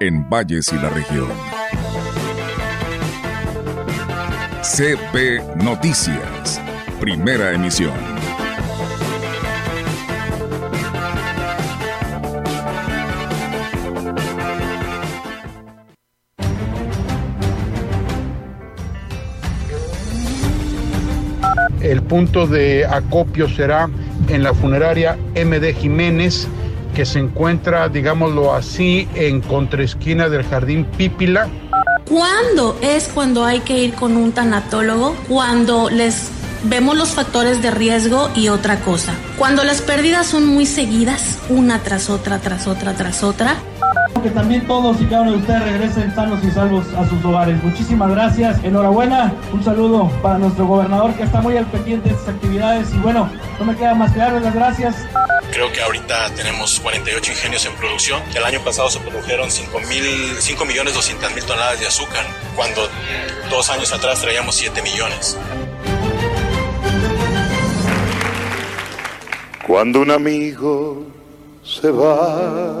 en Valles y la región. CP Noticias, primera emisión. El punto de acopio será en la funeraria MD Jiménez, que se encuentra, digámoslo así, en contraesquina del Jardín Pípila. ¿Cuándo es cuando hay que ir con un tanatólogo? Cuando les vemos los factores de riesgo y otra cosa. Cuando las pérdidas son muy seguidas, una tras otra, tras otra, tras otra. Que también todos y cada uno de ustedes regresen sanos y salvos a sus hogares. Muchísimas gracias. Enhorabuena. Un saludo para nuestro gobernador que está muy al pendiente de estas actividades. Y bueno, no me queda más que darles las gracias. Creo que ahorita tenemos 48 ingenios en producción. El año pasado se produjeron 5, mil, 5 millones 200 mil toneladas de azúcar, cuando dos años atrás traíamos 7 millones. Cuando un amigo se va,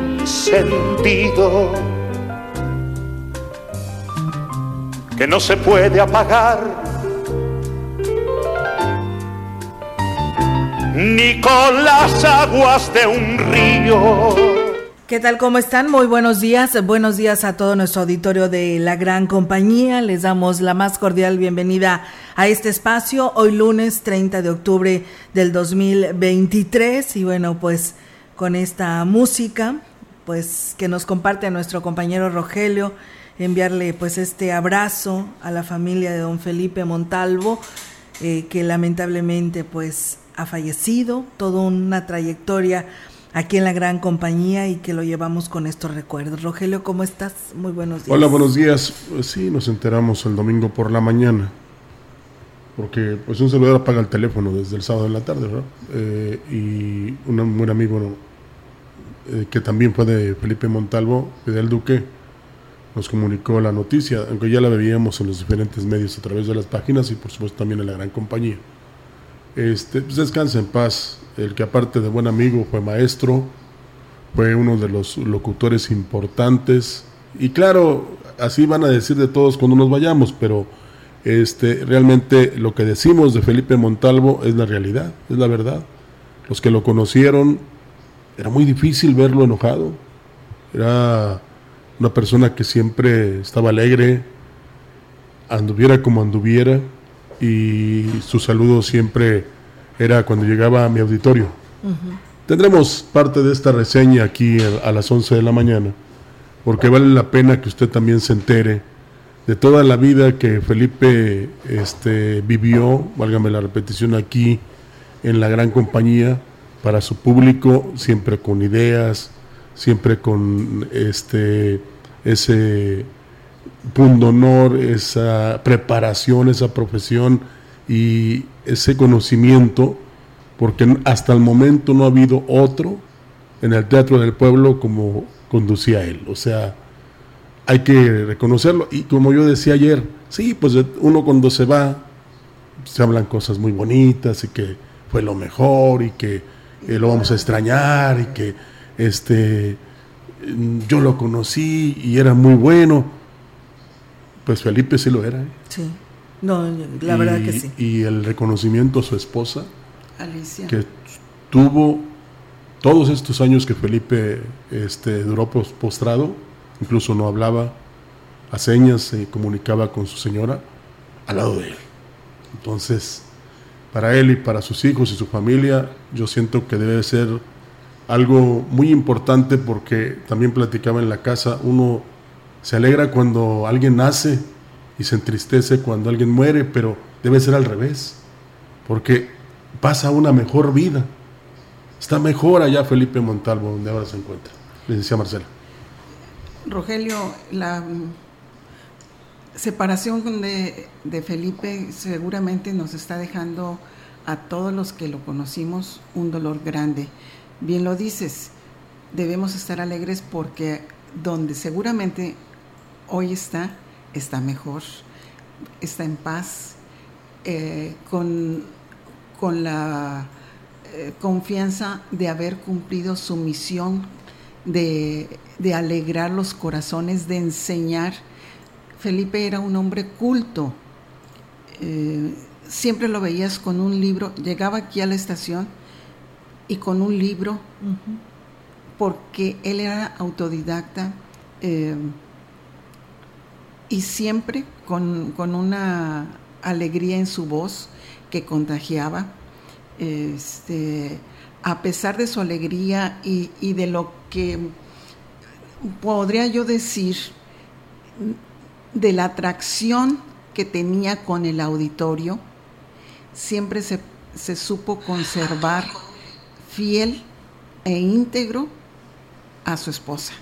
encendido que no se puede apagar ni con las aguas de un río. ¿Qué tal? ¿Cómo están? Muy buenos días. Buenos días a todo nuestro auditorio de la gran compañía. Les damos la más cordial bienvenida a este espacio hoy lunes 30 de octubre del 2023. Y bueno, pues con esta música, pues que nos comparte a nuestro compañero Rogelio, enviarle pues este abrazo a la familia de don Felipe Montalvo, eh, que lamentablemente pues ha fallecido, toda una trayectoria aquí en la gran compañía y que lo llevamos con estos recuerdos. Rogelio, ¿cómo estás? Muy buenos días. Hola, buenos días. Pues sí, nos enteramos el domingo por la mañana, porque pues un celular apaga el teléfono desde el sábado en la tarde, ¿verdad? Eh, y un buen amigo eh, que también fue de Felipe Montalvo, Fidel Duque, nos comunicó la noticia, aunque ya la veíamos en los diferentes medios a través de las páginas y por supuesto también en la gran compañía. Este, pues descansa en paz. El que aparte de buen amigo fue maestro, fue uno de los locutores importantes. Y claro, así van a decir de todos cuando nos vayamos, pero este, realmente lo que decimos de Felipe Montalvo es la realidad, es la verdad. Los que lo conocieron, era muy difícil verlo enojado. Era una persona que siempre estaba alegre, anduviera como anduviera, y su saludo siempre era cuando llegaba a mi auditorio. Tendremos parte de esta reseña aquí a las 11 de la mañana, porque vale la pena que usted también se entere de toda la vida que Felipe este, vivió, válgame la repetición aquí, en la gran compañía, para su público, siempre con ideas, siempre con este, ese punto honor, esa preparación, esa profesión y ese conocimiento, porque hasta el momento no ha habido otro en el Teatro del Pueblo como conducía él. O sea, hay que reconocerlo. Y como yo decía ayer, sí, pues uno cuando se va, se hablan cosas muy bonitas y que fue lo mejor y que eh, lo vamos a extrañar y que este yo lo conocí y era muy bueno pues Felipe sí lo era. ¿eh? Sí, no, la verdad que sí. Y el reconocimiento a su esposa, Alicia. que tuvo todos estos años que Felipe este, duró postrado, incluso no hablaba, a señas se comunicaba con su señora al lado de él. Entonces, para él y para sus hijos y su familia, yo siento que debe ser algo muy importante porque también platicaba en la casa, uno se alegra cuando alguien nace y se entristece cuando alguien muere, pero debe ser al revés, porque pasa una mejor vida. Está mejor allá Felipe Montalvo, donde ahora se encuentra. Le decía Marcela. Rogelio, la separación de, de, Felipe seguramente nos está dejando a todos los que lo conocimos un dolor grande. Bien lo dices, debemos estar alegres porque donde seguramente hoy está, está mejor, está en paz, eh, con, con, la eh, confianza de haber cumplido su misión de, de alegrar los corazones, de enseñar Felipe era un hombre culto. Eh, siempre lo veías con un libro. Llegaba aquí a la estación y con un libro, porque él era autodidacta eh, y siempre con, una alegría en su voz que contagiaba. Este, a pesar de su alegría y, y de lo que podría yo decir, de la atracción que tenía con el auditorio, siempre se, supo conservar fiel e íntegro a su esposa.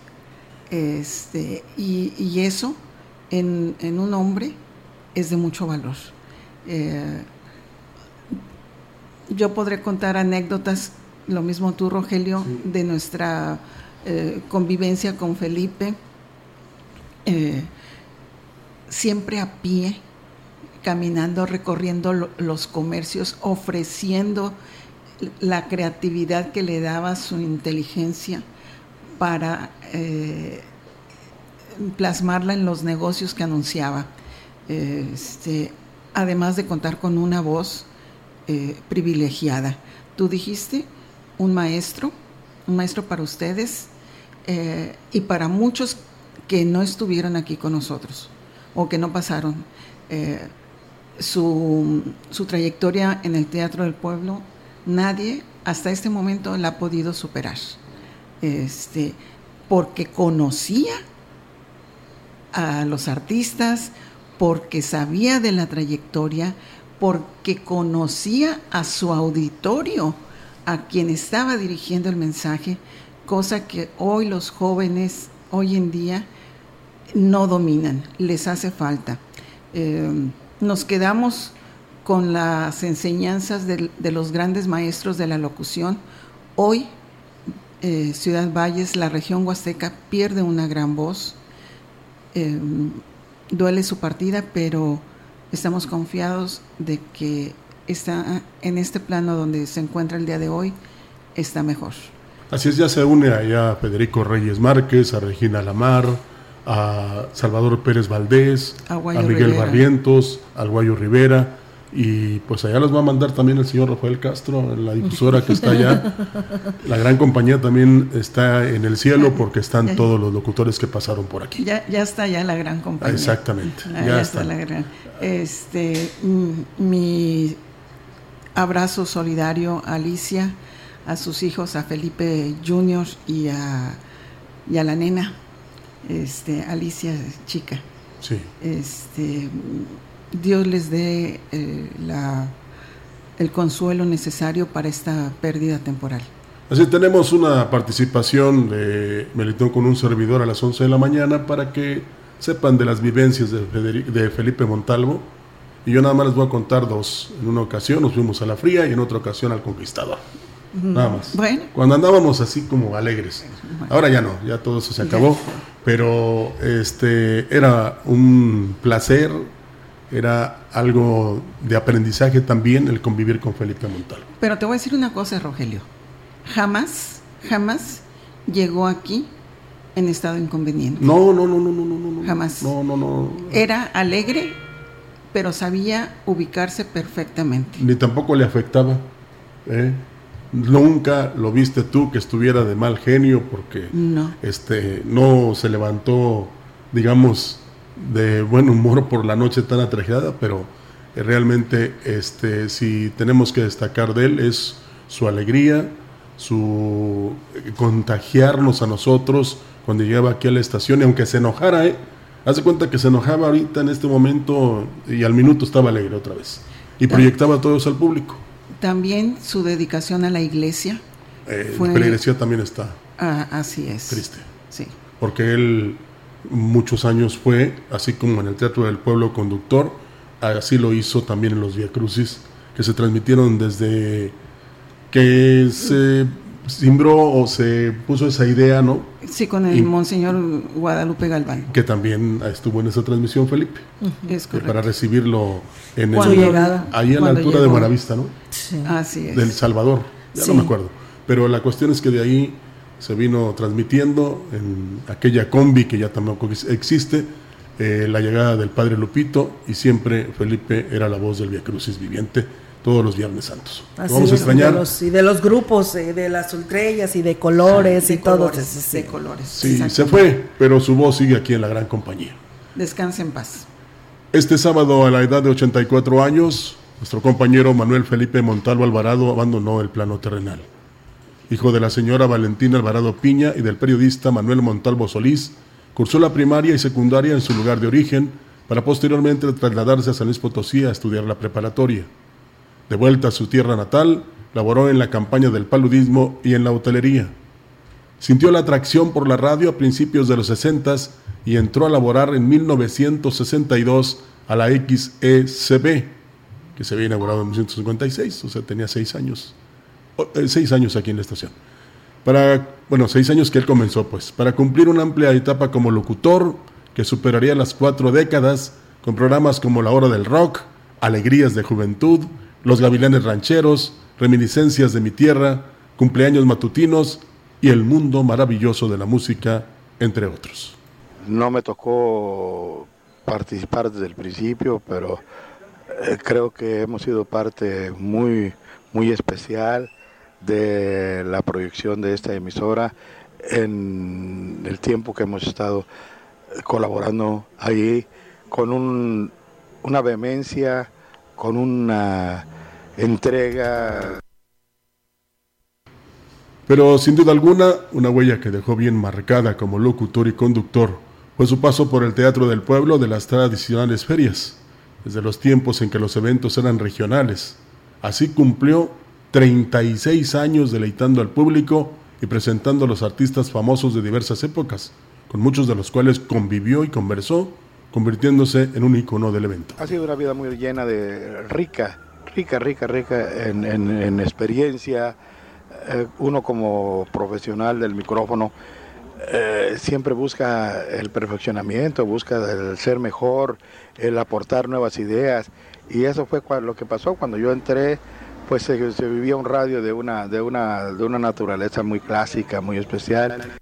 Este, y, eso en, un hombre es de mucho valor. Eh, yo podré contar anécdotas, lo mismo tú, Rogelio, de nuestra eh, convivencia con Felipe. Eh, siempre a pie, caminando, recorriendo los comercios, ofreciendo la creatividad que le daba su inteligencia para eh, plasmarla en los negocios que anunciaba. Este, además de contar con una voz eh, privilegiada. Tú dijiste, un maestro, un maestro para ustedes eh, y para muchos que no estuvieron aquí con nosotros o que no pasaron. Eh, su, trayectoria en el Teatro del Pueblo, nadie hasta este momento la ha podido superar. Este, porque conocía a los artistas, porque sabía de la trayectoria, porque conocía a su auditorio, a quien estaba dirigiendo el mensaje, cosa que hoy los jóvenes, hoy en día, no dominan, les hace falta. Eh, nos quedamos con las enseñanzas de, los grandes maestros de la locución. Hoy, eh, Ciudad Valles, la región huasteca, pierde una gran voz. Eh, duele su partida, pero estamos confiados de que está en este plano donde se encuentra el día de hoy, está mejor. Así es, ya se une allá Federico Reyes Márquez, a Regina Lamar, a Salvador Pérez Valdés, a, Miguel Barrientos, al Guayo Rivera. Y pues allá los va a mandar también el señor Rafael Castro, la difusora que está allá. La gran compañía también está en el cielo porque están todos los locutores que pasaron por aquí. Ya, ya está ya la gran compañía. Exactamente. Ah, ya, está. la gran. Este, mi abrazo solidario a Alicia, a sus hijos, a Felipe Junior y a, y a la nena este, Alicia Chica. Sí. Este, Dios les dé eh, la, el consuelo necesario para esta pérdida temporal. Así tenemos una participación de Melitón con un servidor a las 11 de la mañana para que sepan de las vivencias de, de Felipe Montalvo. Y yo nada más les voy a contar dos. En una ocasión nos fuimos a la fría y en otra ocasión al conquistador. Nada más. Bueno. Cuando andábamos así como alegres. Ahora ya no, ya todo eso se acabó. Pero este era un placer, era algo de aprendizaje también el convivir con Felipe Montalvo. Pero te voy a decir una cosa, Rogelio. Jamás, jamás llegó aquí en estado inconveniente. No, no, no, no, no, no, no. Jamás. No, no, no. Era alegre, pero sabía ubicarse perfectamente. Ni tampoco le afectaba. ¿eh? Nunca lo viste tú que estuviera de mal genio porque no. este, no se levantó, digamos, de buen humor por la noche tan atrajada, pero realmente este, si tenemos que destacar de él es su alegría, su contagiarnos a nosotros cuando llegaba aquí a la estación y aunque se enojara, ¿eh? Hace cuenta que se enojaba ahorita en este momento y al minuto estaba alegre otra vez. Y proyectaba a todos al público. También su dedicación a la iglesia. Eh, fue, la iglesia también está. Ah, así es. Triste. Sí. Porque él muchos años fue, así como en el Teatro del Pueblo Conductor, así lo hizo también en los Via Crucis, que se transmitieron desde que se simbró o se puso esa idea, ¿no? Sí, con el Monseñor Guadalupe Galván. Que también estuvo en esa transmisión, Felipe. Es correcto. Para recibirlo en el, llegada, ahí a la altura de Buenavista, ¿no? Sí. Así es. Del Salvador, ya no me acuerdo. Pero la cuestión es que de ahí se vino transmitiendo en aquella combi que ya tampoco existe, eh, la llegada del Padre Lupito y siempre Felipe era la voz del Via Crucis viviente todos los Viernes Santos. vamos a extrañar. y de los grupos, eh, de las ultrellas y de colores y todos esos. De colores. Sí, se fue, pero su voz sigue aquí en la gran compañía. Descanse en paz. Este sábado, a la edad de 84 años, nuestro compañero Manuel Felipe Montalvo Alvarado abandonó el plano terrenal. Hijo de la señora Valentina Alvarado Piña y del periodista Manuel Montalvo Solís, cursó la primaria y secundaria en su lugar de origen para posteriormente trasladarse a San Luis Potosí a estudiar la preparatoria. De vuelta a su tierra natal, laboró en la campaña del paludismo y en la hotelería. Sintió la atracción por la radio a principios de los 60 y entró a laborar en 1962 a la XECB, que se había inaugurado en 1956, o sea, tenía seis años. Eh, seis años aquí en la estación. Para, bueno, seis años que él comenzó, pues, para cumplir una amplia etapa como locutor que superaría las cuatro décadas con programas como La Hora del Rock, Alegrías de Juventud, los Gavilanes Rancheros, Reminiscencias de mi Tierra, Cumpleaños Matutinos y El Mundo Maravilloso de la Música, entre otros. No me tocó participar desde el principio, pero eh, creo que hemos sido parte muy, muy especial de la proyección de esta emisora en el tiempo que hemos estado colaborando ahí con un, una vehemencia con una entrega. Pero sin duda alguna, una huella que dejó bien marcada como locutor y conductor fue su paso por el Teatro del Pueblo de las tradicionales ferias, desde los tiempos en que los eventos eran regionales. Así cumplió 36 años deleitando al público y presentando a los artistas famosos de diversas épocas, con muchos de los cuales convivió y conversó convirtiéndose en un icono del evento. Ha sido una vida muy llena de rica, rica, rica, rica en, experiencia. Eh, uno como profesional del micrófono eh, siempre busca el perfeccionamiento, busca el ser mejor, el aportar nuevas ideas. Y eso fue lo que pasó cuando yo entré, pues se, se vivía un radio de una, de, una, de una naturaleza muy clásica, muy especial.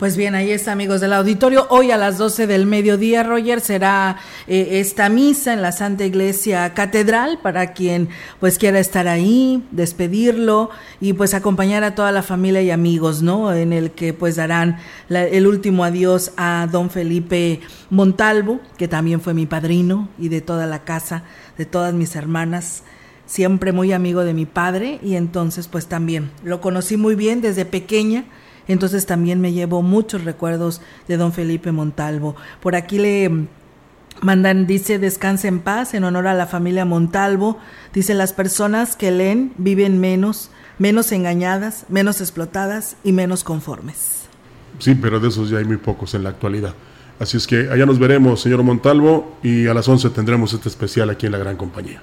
Pues bien, ahí está, amigos del auditorio. Hoy a las 12 del mediodía, Roger, será eh, esta misa en la Santa Iglesia Catedral para quien pues quiera estar ahí, despedirlo y pues acompañar a toda la familia y amigos, ¿no? En el que pues darán el último adiós a don Felipe Montalvo, que también fue mi padrino y de toda la casa, de todas mis hermanas siempre muy amigo de mi padre y entonces pues también lo conocí muy bien desde pequeña entonces también me llevo muchos recuerdos de don Felipe Montalvo. Por aquí le mandan, dice, descanse en paz en honor a la familia Montalvo. Dice, las personas que leen viven menos, menos engañadas, menos explotadas y menos conformes. Sí, pero de esos ya hay muy pocos en la actualidad. Así es que allá nos veremos, señor Montalvo, y a las 11 tendremos este especial aquí en la Gran Compañía.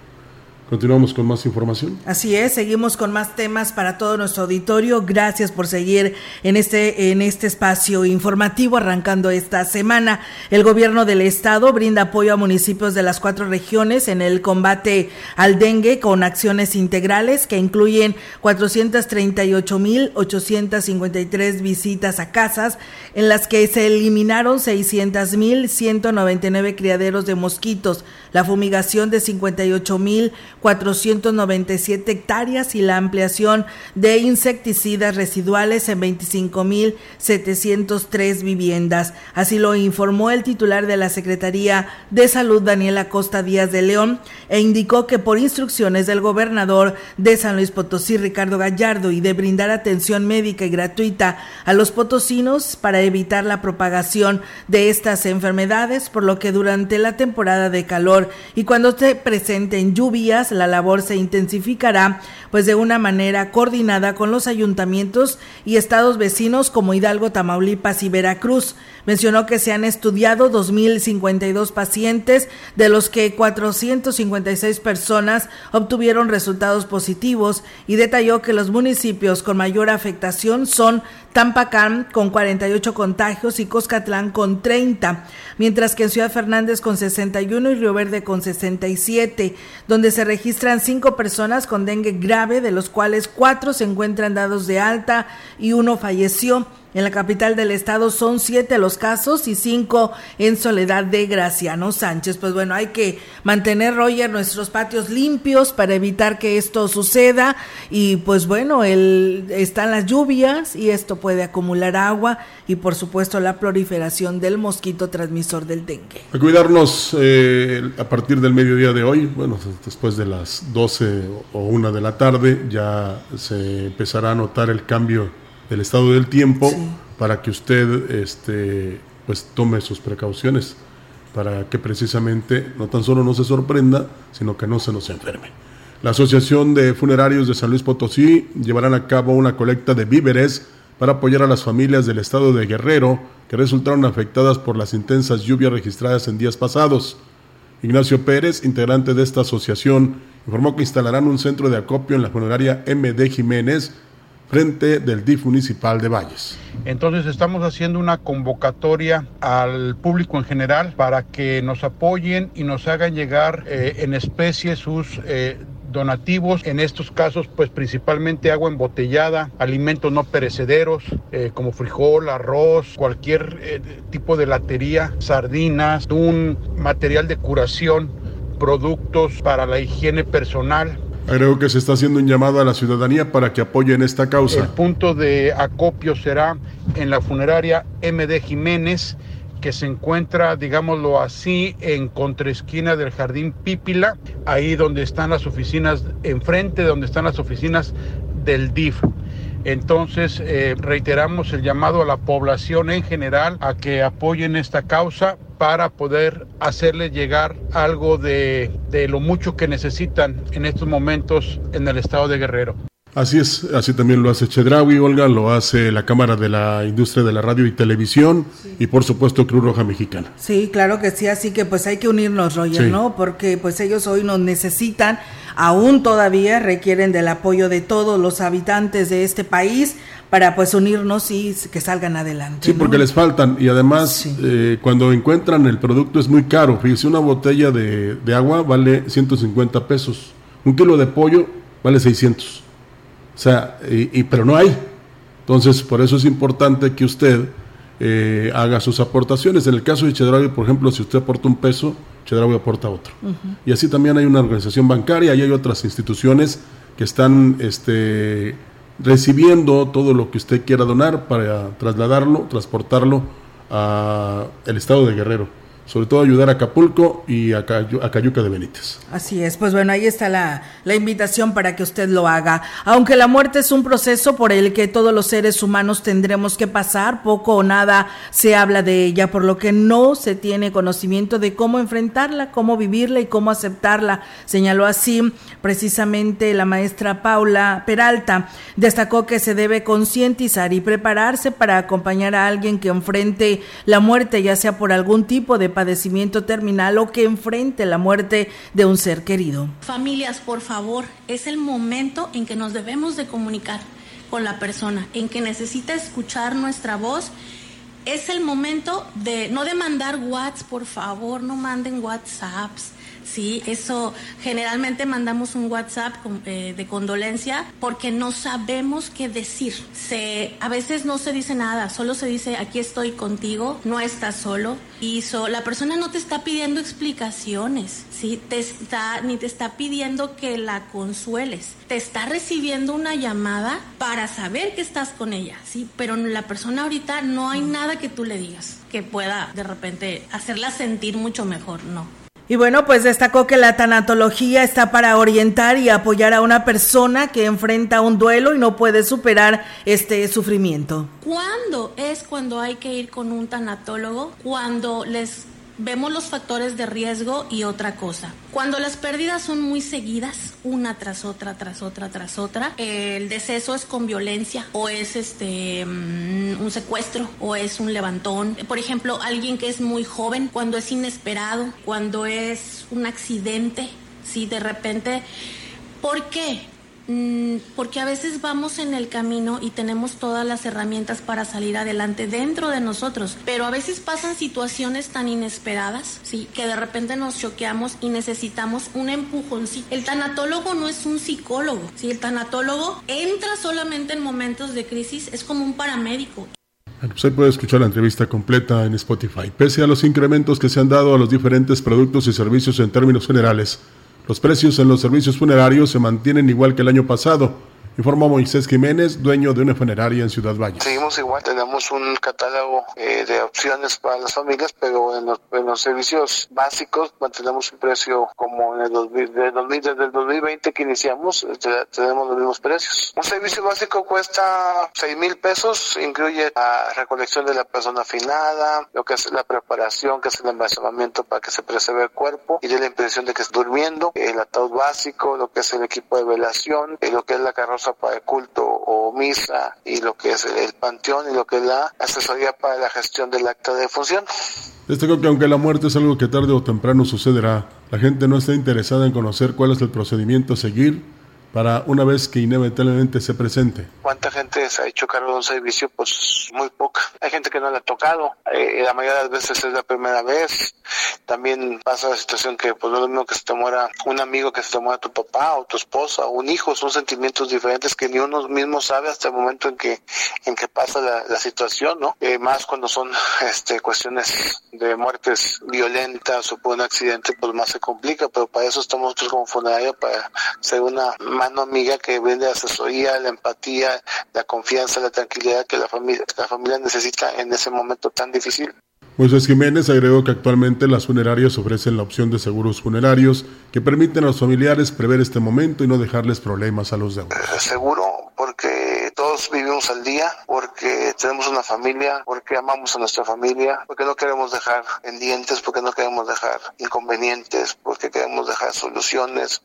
Continuamos con más información. Así es, seguimos con más temas para todo nuestro auditorio. Gracias por seguir en este en este espacio informativo arrancando esta semana. El gobierno del estado brinda apoyo a municipios de las cuatro regiones en el combate al dengue con acciones integrales que incluyen 438.853 visitas a casas en las que se eliminaron 600.199 criaderos de mosquitos la fumigación de 58.497 hectáreas y la ampliación de insecticidas residuales en 25.703 viviendas. Así lo informó el titular de la Secretaría de Salud, Daniela Costa Díaz de León, e indicó que por instrucciones del gobernador de San Luis Potosí, Ricardo Gallardo, y de brindar atención médica y gratuita a los potosinos para evitar la propagación de estas enfermedades, por lo que durante la temporada de calor y cuando se presenten lluvias, la labor se intensificará pues de una manera coordinada con los ayuntamientos y estados vecinos como Hidalgo, Tamaulipas y Veracruz. Mencionó que se han estudiado 2.052 pacientes, de los que 456 personas obtuvieron resultados positivos y detalló que los municipios con mayor afectación son Tampacán con 48 contagios y Coscatlán con 30, mientras que en Ciudad Fernández con 61 y Río Verde con 67, donde se registran cinco personas con dengue grave, de los cuales cuatro se encuentran dados de alta y uno falleció. En la capital del estado son siete los casos y cinco en Soledad de Graciano Sánchez. Pues bueno, hay que mantener, Roger, nuestros patios limpios para evitar que esto suceda. Y pues bueno, el, están las lluvias y esto puede acumular agua y por supuesto la proliferación del mosquito transmisor del dengue. A cuidarnos eh, a partir del mediodía de hoy, bueno, después de las 12 o 1 de la tarde, ya se empezará a notar el cambio del estado del tiempo para que usted este, pues tome sus precauciones para que precisamente no tan solo no se sorprenda, sino que no se nos enferme. La Asociación de Funerarios de San Luis Potosí llevarán a cabo una colecta de víveres para apoyar a las familias del estado de Guerrero que resultaron afectadas por las intensas lluvias registradas en días pasados. Ignacio Pérez, integrante de esta asociación, informó que instalarán un centro de acopio en la funeraria MD Jiménez frente del DIF municipal de Valles. Entonces estamos haciendo una convocatoria al público en general para que nos apoyen y nos hagan llegar eh, en especie sus eh, donativos, en estos casos pues principalmente agua embotellada, alimentos no perecederos eh, como frijol, arroz, cualquier tipo de latería, sardinas, un material de curación, productos para la higiene personal, Creo que se está haciendo un llamado a la ciudadanía para que apoyen esta causa. El punto de acopio será en la funeraria MD Jiménez, que se encuentra, digámoslo así, en contraesquina del Jardín Pípila, ahí donde están las oficinas, enfrente de donde están las oficinas del DIF. Entonces, eh, reiteramos el llamado a la población en general a que apoyen esta causa para poder hacerles llegar algo de, de lo mucho que necesitan en estos momentos en el estado de Guerrero. Así es, así también lo hace Chedraui, Olga, lo hace la Cámara de la Industria de la Radio y Televisión y por supuesto Cruz Roja Mexicana. Sí, claro que sí, así que pues hay que unirnos, Roger, ¿no? Porque pues ellos hoy nos necesitan aún todavía requieren del apoyo de todos los habitantes de este país para pues unirnos y que salgan adelante. Sí, porque les faltan y además eh, cuando encuentran el producto es muy caro. Fíjese, una botella de, agua vale 150 pesos, un kilo de pollo vale 600. O sea, y, pero no hay. Entonces, por eso es importante que usted eh, haga sus aportaciones. En el caso de Chedraui, por ejemplo, si usted aporta un peso, Chedraui aporta otro. Y así también hay una organización bancaria y hay otras instituciones que están este, recibiendo todo lo que usted quiera donar para trasladarlo, transportarlo al estado de Guerrero sobre todo ayudar a Acapulco y a, Cayuca de Benítez. Así es, pues bueno, ahí está la, la, invitación para que usted lo haga. Aunque la muerte es un proceso por el que todos los seres humanos tendremos que pasar, poco o nada se habla de ella, por lo que no se tiene conocimiento de cómo enfrentarla, cómo vivirla y cómo aceptarla. Señaló así precisamente la maestra Paula Peralta. Destacó que se debe concientizar y prepararse para acompañar a alguien que enfrente la muerte, ya sea por algún tipo de padecimiento terminal o que enfrente la muerte de un ser querido. Familias, por favor, es el momento en que nos debemos de comunicar con la persona, en que necesita escuchar nuestra voz. Es el momento de no de mandar WhatsApp, por favor, no manden WhatsApps ¿sí? Eso generalmente mandamos un WhatsApp eh, de condolencia porque no sabemos qué decir. Se, a veces no se dice nada, solo se dice aquí estoy contigo, no estás solo. Y la persona no te está pidiendo explicaciones, ¿sí? Te está, ni te está pidiendo que la consueles. Te está recibiendo una llamada para saber que estás con ella, ¿sí? Pero la persona ahorita no hay nada que tú le digas que pueda de repente hacerla sentir mucho mejor, no. Y bueno, pues destacó que la tanatología está para orientar y apoyar a una persona que enfrenta un duelo y no puede superar este sufrimiento. ¿Cuándo es cuando hay que ir con un tanatólogo? Cuando les vemos los factores de riesgo y otra cosa. Cuando las pérdidas son muy seguidas, una tras otra, tras otra, tras otra, el deceso es con violencia o es este mm, un secuestro o es un levantón. Por ejemplo, alguien que es muy joven, cuando es inesperado, cuando es un accidente, si de repente, ¿por qué? Mm, porque a veces vamos en el camino y tenemos todas las herramientas para salir adelante dentro de nosotros, pero a veces pasan situaciones tan inesperadas, sí, que de repente nos choqueamos y necesitamos un empujón. Sí, el tanatólogo no es un psicólogo, sí, el tanatólogo entra solamente en momentos de crisis, es como un paramédico. Usted puede escuchar la entrevista completa en Spotify. Pese a los incrementos que se han dado a los diferentes productos y servicios en términos generales, los precios en los servicios funerarios se mantienen igual que el año pasado informó Moisés Jiménez, dueño de una funeraria en Ciudad Valle. Seguimos igual, tenemos un catálogo eh, de opciones para las familias, pero en los, servicios básicos mantenemos un precio como en el 2000, desde el 2020 que iniciamos, este, tenemos los mismos precios. Un servicio básico cuesta 6 mil pesos, incluye la recolección de la persona afinada, lo que es la preparación, que es el embalsamamiento para que se preserve el cuerpo y de la impresión de que está durmiendo, el ataúd básico, lo que es el equipo de velación, y lo que es la carroza para el culto o misa y lo que es el panteón y lo que es la asesoría para la gestión del acta de función. Destaco que aunque la muerte es algo que tarde o temprano sucederá, la gente no está interesada en conocer cuál es el procedimiento a seguir para una vez que inevitablemente se presente. ¿Cuánta gente se ha hecho cargo de un servicio? Pues muy poca. Hay gente que no le ha tocado. Eh, la mayoría de las veces es la primera vez. También pasa la situación que pues no es lo mismo que se te muera un amigo que se te muera tu papá o tu esposa o un hijo. Son sentimientos diferentes que ni uno mismo sabe hasta el momento en que en que pasa la, situación, ¿no? Eh, más cuando son este cuestiones de muertes violentas o por un accidente, pues más se complica. Pero para eso estamos nosotros como funeraria para ser una mano amiga que brinde asesoría, la empatía, la confianza, la tranquilidad que la familia, la familia necesita en ese momento tan difícil. Moisés Jiménez agregó que actualmente las funerarias ofrecen la opción de seguros funerarios que permiten a los familiares prever este momento y no dejarles problemas a los deudos. Seguro, porque todos vivimos al día, porque tenemos una familia, porque amamos a nuestra familia, porque no queremos dejar pendientes, porque no queremos dejar inconvenientes, porque queremos dejar soluciones,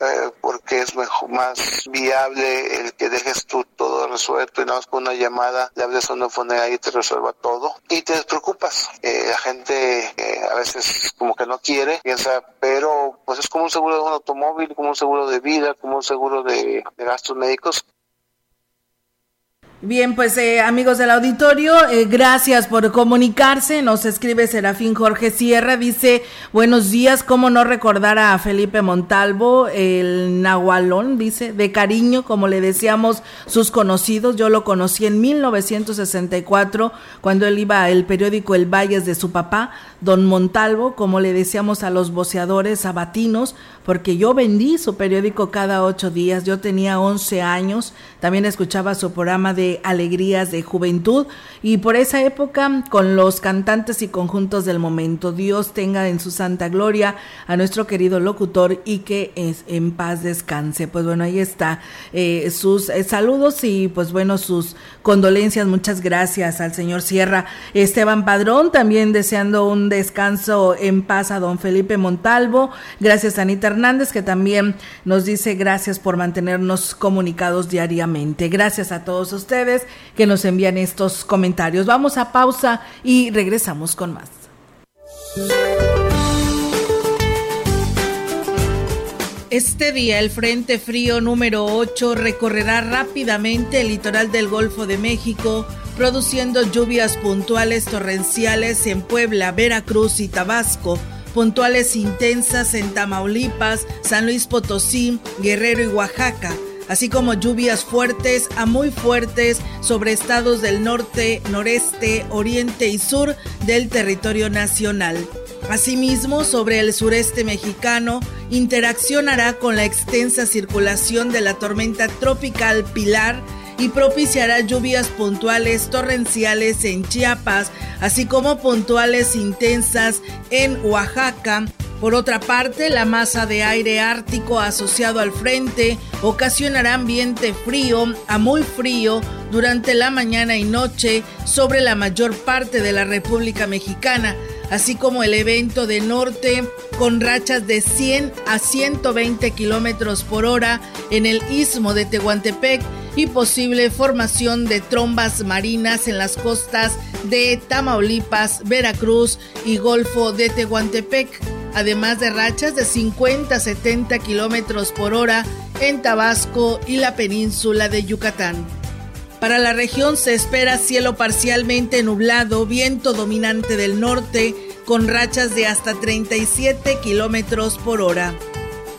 eh, porque es mejor, más viable el que dejes tú todo resuelto y nada más con una llamada le hables a una funeraria y te resuelva todo y te despreocupas. Eh, la gente eh, a veces como que no quiere, piensa, pero pues es como un seguro de un automóvil, como un seguro de vida, como un seguro de gastos médicos Bien, pues eh, amigos del auditorio, eh, gracias por comunicarse. Nos escribe Serafín Jorge Sierra, dice, buenos días, ¿cómo no recordar a Felipe Montalvo, el Nahualón, dice, de cariño, como le decíamos sus conocidos. Yo lo conocí en 1964, cuando él iba al periódico El Valles de su papá, don Montalvo, como le decíamos a los boceadores sabatinos, porque yo vendí su periódico cada ocho días, yo tenía 11 años, también escuchaba su programa de Alegrías de Juventud y por esa época con los cantantes y conjuntos del momento. Dios tenga en su santa gloria a nuestro querido locutor y que es, en paz descanse. Pues bueno, ahí está eh, sus eh, saludos y pues bueno, sus condolencias. Muchas gracias al señor Sierra. Esteban Padrón también deseando un descanso en paz a don Felipe Montalvo. Gracias Anita Hernández que también nos dice gracias por mantenernos comunicados diariamente. Gracias a todos ustedes que nos envían estos comentarios. Vamos a pausa y regresamos con más. Este día el Frente Frío número 8 recorrerá rápidamente el litoral del Golfo de México, produciendo lluvias puntuales torrenciales en Puebla, Veracruz y Tabasco puntuales intensas en Tamaulipas, San Luis Potosí, Guerrero y Oaxaca así como lluvias fuertes a muy fuertes sobre estados del norte, noreste, oriente y sur del territorio nacional. Asimismo, sobre el sureste mexicano, interaccionará con la extensa circulación de la tormenta tropical Pilar y propiciará lluvias puntuales torrenciales en Chiapas, así como puntuales intensas en Oaxaca. Por otra parte, la masa de aire ártico asociado al frente ocasionará ambiente frío a muy frío durante la mañana y noche sobre la mayor parte de la República Mexicana así como el evento de norte con rachas de 100 a 120 kilómetros por hora en el istmo de Tehuantepec y posible formación de trombas marinas en las costas de Tamaulipas, Veracruz y Golfo de Tehuantepec, además de rachas de 50 a 70 kilómetros por hora en Tabasco y la península de Yucatán. Para la región se espera cielo parcialmente nublado, viento dominante del norte, con rachas de hasta 37 kilómetros por hora.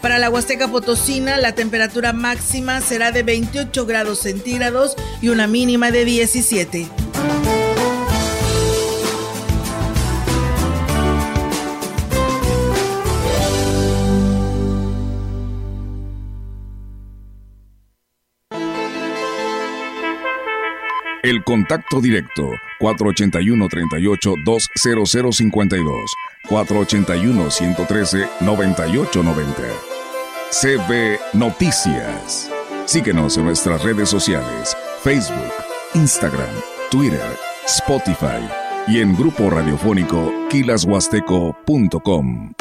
Para la Huasteca Potosina, la temperatura máxima será de 28 grados centígrados y una mínima de 17. El contacto directo 481-38-20052, 481-113-9890. CB Noticias. Síguenos en nuestras redes sociales, Facebook, Instagram, Twitter, Spotify y en grupo radiofónico kilashuasteco.com.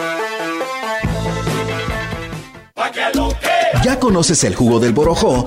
¿Ya conoces el jugo del borojó?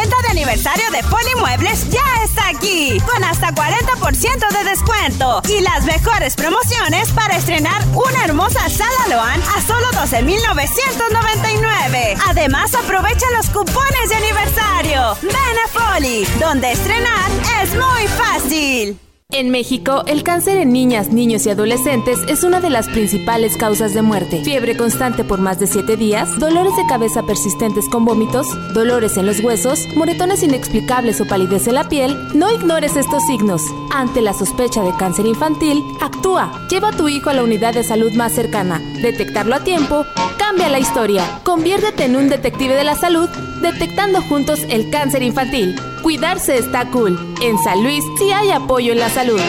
aniversario de Polimuebles ya está aquí, con hasta 40% de descuento y las mejores promociones para estrenar una hermosa sala Loan a solo 12,999. Además, aprovecha los cupones de aniversario. Ven a Poli, donde estrenar es muy fácil. En México, el cáncer en niñas, niños y adolescentes es una de las principales causas de muerte. Fiebre constante por más de 7 días, dolores de cabeza persistentes con vómitos, dolores en los huesos, moretones inexplicables o palidez en la piel. No ignores estos signos. Ante la sospecha de cáncer infantil, actúa. Lleva a tu hijo a la unidad de salud más cercana. Detectarlo a tiempo cambia la historia. Conviértete en un detective de la salud detectando juntos el cáncer infantil. Cuidarse está cool. En San Luis sí hay apoyo en la salud.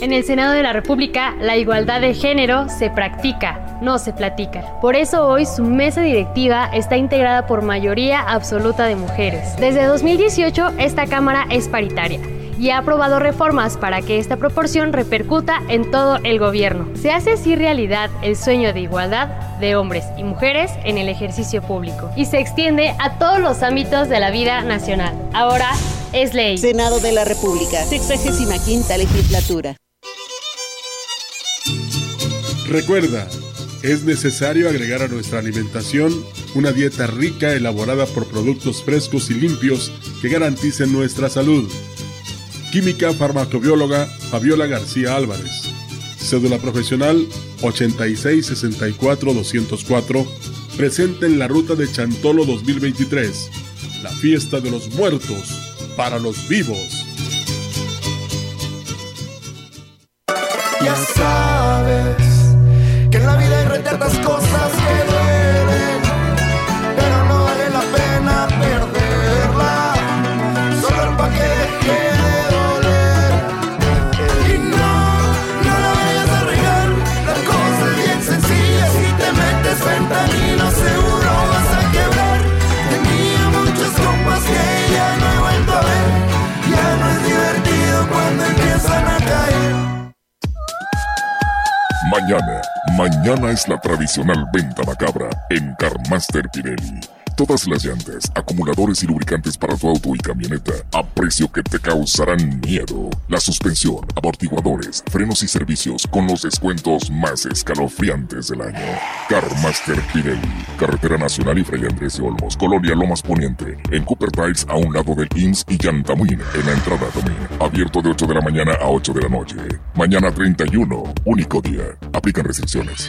En el Senado de la República, la igualdad de género se practica, no se platica. Por eso hoy su mesa directiva está integrada por mayoría absoluta de mujeres. Desde 2018, esta Cámara es paritaria y ha aprobado reformas para que esta proporción repercuta en todo el gobierno. Se hace así realidad el sueño de igualdad de hombres y mujeres en el ejercicio público y se extiende a todos los ámbitos de la vida nacional. Ahora es ley. Senado de la República, 65 legislatura. Recuerda, es necesario agregar a nuestra alimentación una dieta rica elaborada por productos frescos y limpios que garanticen nuestra salud. Química farmacobióloga Fabiola García Álvarez. Cédula profesional 8664-204. Presente en la ruta de Chantolo 2023. La fiesta de los muertos para los vivos. Ya sabes Mañana, mañana es la tradicional venta macabra en Carmaster Pirelli. Todas las llantas, acumuladores y lubricantes para tu auto y camioneta a precio que te causarán miedo. La suspensión, amortiguadores, frenos y servicios con los descuentos más escalofriantes del año. Carmaster Pirelli, Carretera Nacional y Fray Andrés de Olmos, Colonia Lomas Poniente, en Cooper Tiles a un lado del IMSS y Yantamuin en la entrada también. Abierto de 8 de la mañana a 8 de la noche. Mañana 31, único día. Aplican restricciones.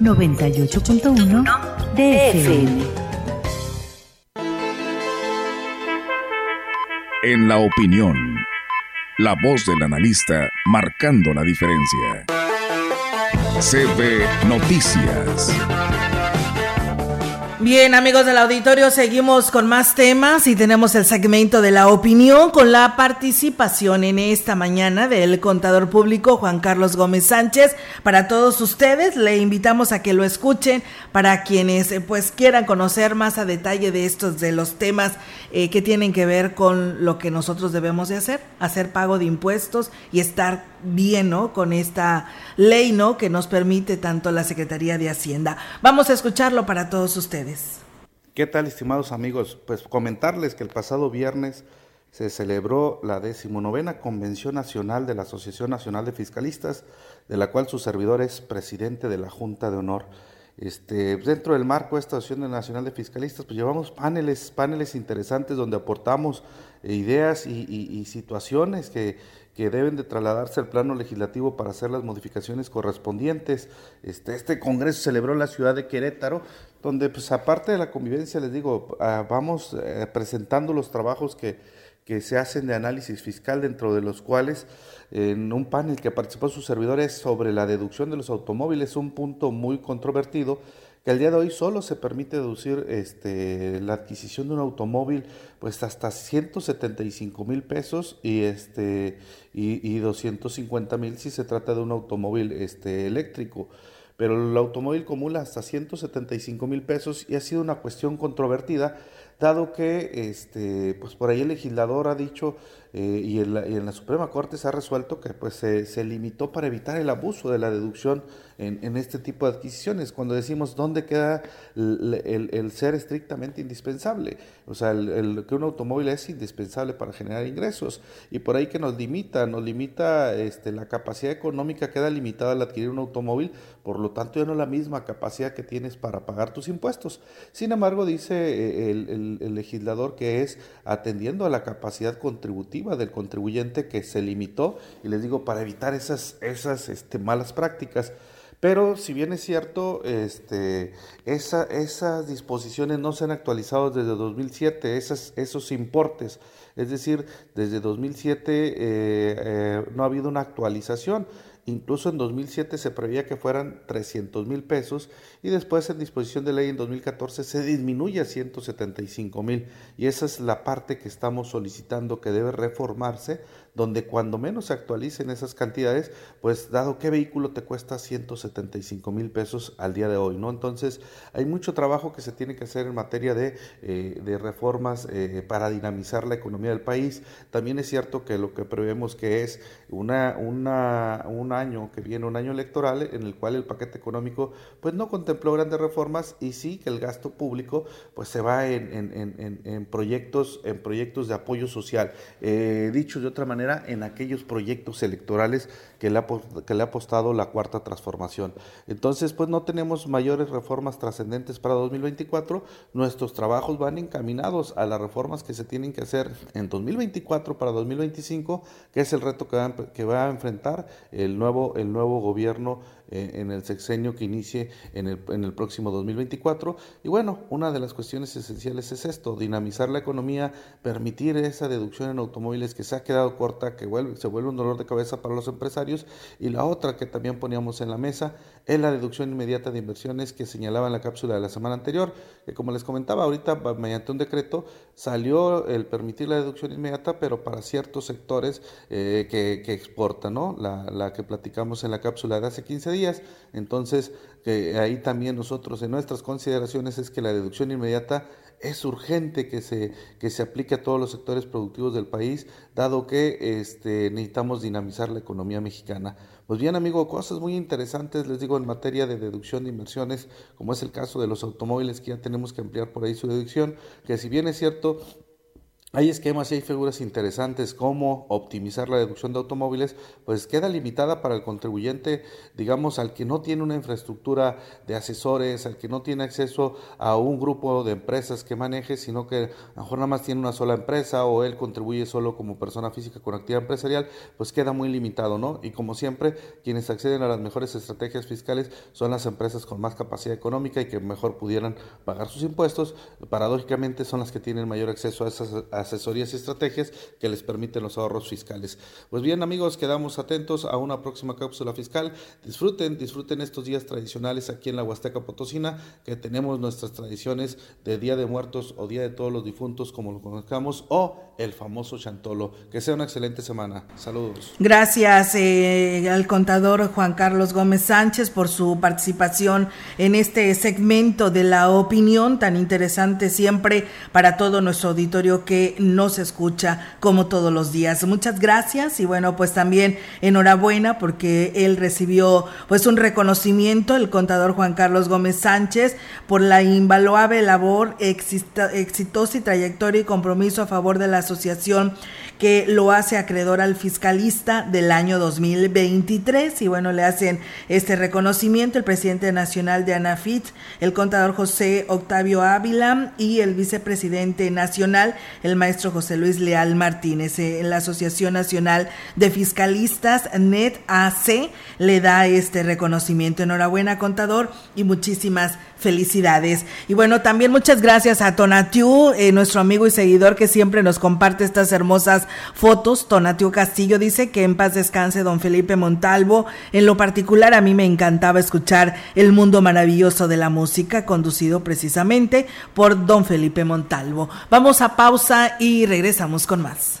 98.1 DFM. En la opinión, la voz del analista marcando la diferencia. CB Noticias. Bien, amigos del auditorio, seguimos con más temas y tenemos el segmento de la opinión con la participación en esta mañana del contador público Juan Carlos Gómez Sánchez. Para todos ustedes, le invitamos a que lo escuchen para quienes eh, pues quieran conocer más a detalle de estos, de los temas eh, que tienen que ver con lo que nosotros debemos de hacer, hacer pago de impuestos y estar bien, ¿no? Con esta ley, ¿no? Que nos permite tanto la Secretaría de Hacienda. Vamos a escucharlo para todos ustedes. ¿Qué tal, estimados amigos? Pues comentarles que el pasado viernes se celebró la decimonovena Convención Nacional de la Asociación Nacional de Fiscalistas, de la cual su servidor es presidente de la Junta de Honor. Este, dentro del marco de esta Asociación Nacional de Fiscalistas, pues llevamos paneles, paneles interesantes donde aportamos eh, ideas y, situaciones que, que, deben de trasladarse al plano legislativo para hacer las modificaciones correspondientes. Este, este congreso celebró en la ciudad de Querétaro, donde pues aparte de la convivencia, les digo, ah, vamos eh, presentando los trabajos que, que se hacen de análisis fiscal, dentro de los cuales en un panel que participó sus servidores sobre la deducción de los automóviles, un punto muy controvertido, que al día de hoy solo se permite deducir este, la adquisición de un automóvil pues hasta 175 mil pesos y, este, y, y 250 mil si se trata de un automóvil este, eléctrico. Pero el automóvil acumula hasta 175 mil pesos y ha sido una cuestión controvertida, dado que este, pues por ahí el legislador ha dicho eh, y, en la, Suprema Corte se ha resuelto que pues se, limitó para evitar el abuso de la deducción en, este tipo de adquisiciones, cuando decimos dónde queda el, ser estrictamente indispensable, o sea, el, que un automóvil es indispensable para generar ingresos, y por ahí que nos limita, nos limita este, la capacidad económica queda limitada al adquirir un automóvil, por lo tanto ya no es la misma capacidad que tienes para pagar tus impuestos. Sin embargo, dice eh, el legislador que es atendiendo a la capacidad contributiva, del contribuyente que se limitó, y les digo, para evitar esas, esas este, malas prácticas. Pero si bien es cierto, este, esa, esas disposiciones no se han actualizado desde 2007, esas, esos importes, es decir, desde 2007 eh, eh, no ha habido una actualización. Incluso en 2007 se preveía que fueran 300 mil pesos y después en disposición de ley en 2014 se disminuye a 175 mil. Y esa es la parte que estamos solicitando que debe reformarse donde cuando menos se actualicen esas cantidades, pues dado qué vehículo te cuesta 175 mil pesos al día de hoy, ¿no? Entonces hay mucho trabajo que se tiene que hacer en materia de, eh, de reformas eh, para dinamizar la economía del país. También es cierto que lo que prevemos que es una, un año que viene, un año electoral, en el cual el paquete económico pues no contempló grandes reformas y sí que el gasto público pues se va en, en, en, proyectos, en proyectos de apoyo social. Eh, dicho de otra manera, en aquellos proyectos electorales que le, ha, que le ha apostado la cuarta transformación. Entonces, pues no tenemos mayores reformas trascendentes para 2024. Nuestros trabajos van encaminados a las reformas que se tienen que hacer en 2024 para 2025, que es el reto que va, que va a enfrentar el nuevo, el nuevo gobierno en el sexenio que inicie en el, en el próximo 2024. Y bueno, una de las cuestiones esenciales es esto, dinamizar la economía, permitir esa deducción en automóviles que se ha quedado corta, que se vuelve un dolor de cabeza para los empresarios. Y la otra que también poníamos en la mesa es la deducción inmediata de inversiones que señalaba en la cápsula de la semana anterior, que como les comentaba ahorita, mediante un decreto salió el permitir la deducción inmediata, pero para ciertos sectores eh, que, que, exportan, ¿no? La, la, que platicamos en la cápsula de hace 15 días. Entonces, que ahí también nosotros en nuestras consideraciones es que la deducción inmediata es urgente que se, que se aplique a todos los sectores productivos del país, dado que este, necesitamos dinamizar la economía mexicana. Pues bien, amigo, cosas muy interesantes, les digo, en materia de deducción de inversiones, como es el caso de los automóviles, que ya tenemos que ampliar por ahí su deducción, que si bien es cierto, hay esquemas y hay figuras interesantes como optimizar la deducción de automóviles, pues queda limitada para el contribuyente, digamos, al que no tiene una infraestructura de asesores, al que no tiene acceso a un grupo de empresas que maneje, sino que a lo mejor nada más tiene una sola empresa o él contribuye solo como persona física con actividad empresarial, pues queda muy limitado, ¿no? Y como siempre, quienes acceden a las mejores estrategias fiscales son las empresas con más capacidad económica y que mejor pudieran pagar sus impuestos, paradójicamente son las que tienen mayor acceso a esas asesorías y estrategias que les permiten los ahorros fiscales. Pues bien amigos, quedamos atentos a una próxima cápsula fiscal. Disfruten, disfruten estos días tradicionales aquí en la Huasteca Potosina, que tenemos nuestras tradiciones de Día de Muertos o Día de Todos los Difuntos, como lo conozcamos, o el famoso Chantolo. Que sea una excelente semana. Saludos. Gracias eh, al contador Juan Carlos Gómez Sánchez por su participación en este segmento de la opinión tan interesante siempre para todo nuestro auditorio que nos escucha como todos los días. Muchas gracias y bueno, pues también enhorabuena porque él recibió pues un reconocimiento, el contador Juan Carlos Gómez Sánchez, por la invaluable labor, exitosa y trayectoria y compromiso a favor de la asociación que lo hace acreedor al fiscalista del año 2023 y bueno, le hacen este reconocimiento el presidente nacional de ANAFIT, el contador José Octavio Ávila y el vicepresidente nacional, el maestro José Luis Leal Martínez. En la Asociación Nacional de Fiscalistas, NET-AC, le da este reconocimiento. Enhorabuena, contador, y muchísimas felicidades. Y bueno, también muchas gracias a Tonatiu, eh, nuestro amigo y seguidor que siempre nos comparte estas hermosas fotos. Tonatiu Castillo dice que en paz descanse don Felipe Montalvo. En lo particular, a mí me encantaba escuchar el mundo maravilloso de la música, conducido precisamente por don Felipe Montalvo. Vamos a pausa y regresamos con más.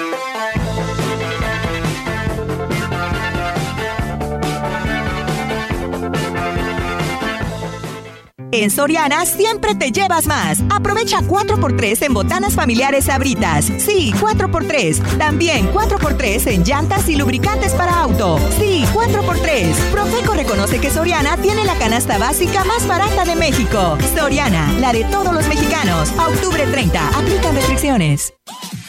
En Soriana siempre te llevas más. Aprovecha 4x3 en botanas familiares abritas. Sí, 4x3. También 4x3 en llantas y lubricantes para auto. Sí, 4x3. Profeco reconoce que Soriana tiene la canasta básica más barata de México. Soriana, la de todos los mexicanos. octubre 30. Aplican restricciones.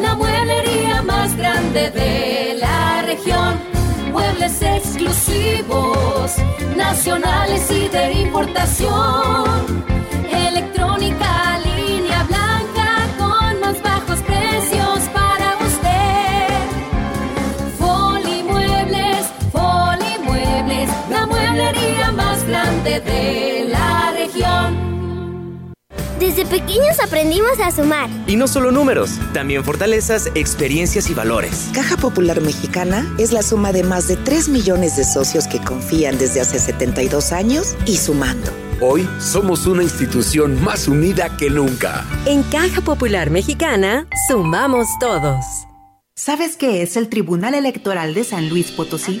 La mueblería más grande de la región. Muebles exclusivos, nacionales y de importación. Desde pequeños aprendimos a sumar. Y no solo números, también fortalezas, experiencias y valores. Caja Popular Mexicana es la suma de más de 3 millones de socios que confían desde hace 72 años y sumando. Hoy somos una institución más unida que nunca. En Caja Popular Mexicana, sumamos todos. ¿Sabes qué es el Tribunal Electoral de San Luis Potosí?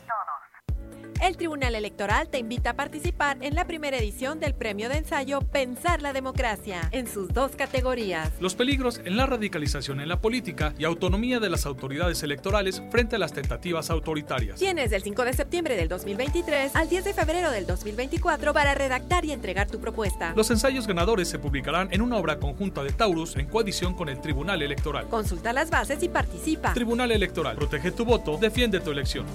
el Tribunal Electoral te invita a participar en la primera edición del premio de ensayo Pensar la Democracia, en sus dos categorías. Los peligros en la radicalización en la política y autonomía de las autoridades electorales frente a las tentativas autoritarias. Tienes del 5 de septiembre del 2023 al 10 de febrero del 2024 para redactar y entregar tu propuesta. Los ensayos ganadores se publicarán en una obra conjunta de Taurus en coedición con el Tribunal Electoral. Consulta las bases y participa. Tribunal Electoral. Protege tu voto, defiende tu elección.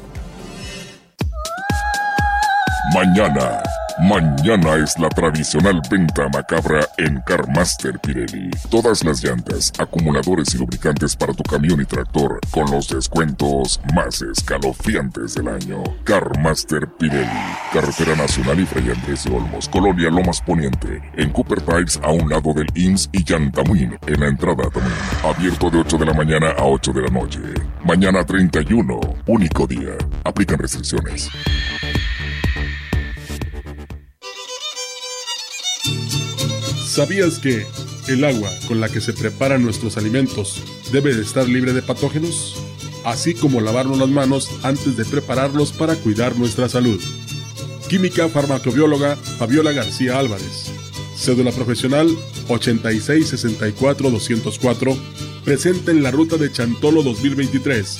Mañana. Mañana es la tradicional venta macabra en Carmaster Pirelli. Todas las llantas, acumuladores y lubricantes para tu camión y tractor con los descuentos más escalofriantes del año. Carmaster Pirelli. Carretera Nacional y Fray Andrés de Olmos, Colonia Lomas Poniente. En Cooper Pipes a un lado del IMSS y Yantamuin en la entrada también. Abierto de 8 de la mañana a 8 de la noche. Mañana 31, único día. Aplican restricciones. ¿Sabías que el agua con la que se preparan nuestros alimentos debe de estar libre de patógenos? Así como lavarnos las manos antes de prepararlos para cuidar nuestra salud. Química farmacobióloga Fabiola García Álvarez. Cédula profesional 8664-204. Presente en la ruta de Chantolo 2023.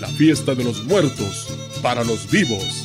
La fiesta de los muertos para los vivos.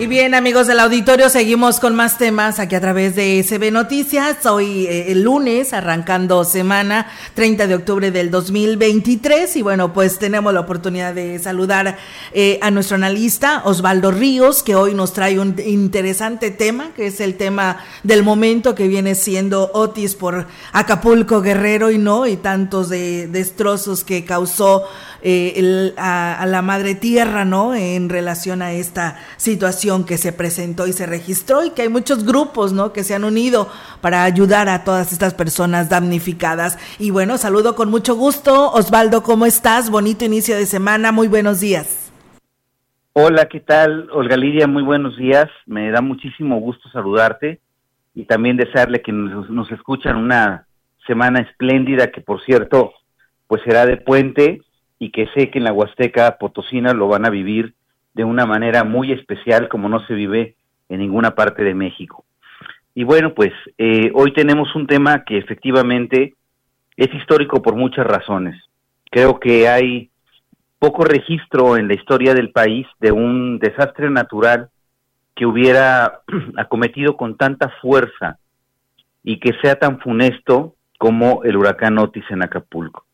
Y bien, amigos del auditorio, seguimos con más temas aquí a través de SB Noticias. Hoy eh, el lunes, arrancando semana, 30 de octubre del 2023. Y bueno, pues tenemos la oportunidad de saludar eh, a nuestro analista Osvaldo Ríos, que hoy nos trae un interesante tema, que es el tema del momento que viene siendo Otis por Acapulco Guerrero y no, y tantos de destrozos que causó eh, a, la madre tierra, ¿no? En relación a esta situación que se presentó y se registró y que hay muchos grupos, ¿no? Que se han unido para ayudar a todas estas personas damnificadas. Y bueno, saludo con mucho gusto. Osvaldo, ¿cómo estás? Bonito inicio de semana. Muy buenos días. Hola, ¿qué tal? Olga Lidia, muy buenos días. Me da muchísimo gusto saludarte y también desearle que nos, nos escuchan una semana espléndida que, por cierto, pues será de puente y que sé que en la Huasteca Potosina lo van a vivir de una manera muy especial como no se vive en ninguna parte de México. Y bueno, pues eh, hoy tenemos un tema que efectivamente es histórico por muchas razones. Creo que hay poco registro en la historia del país de un desastre natural que hubiera acometido con tanta fuerza y que sea tan funesto como el huracán Otis en Acapulco.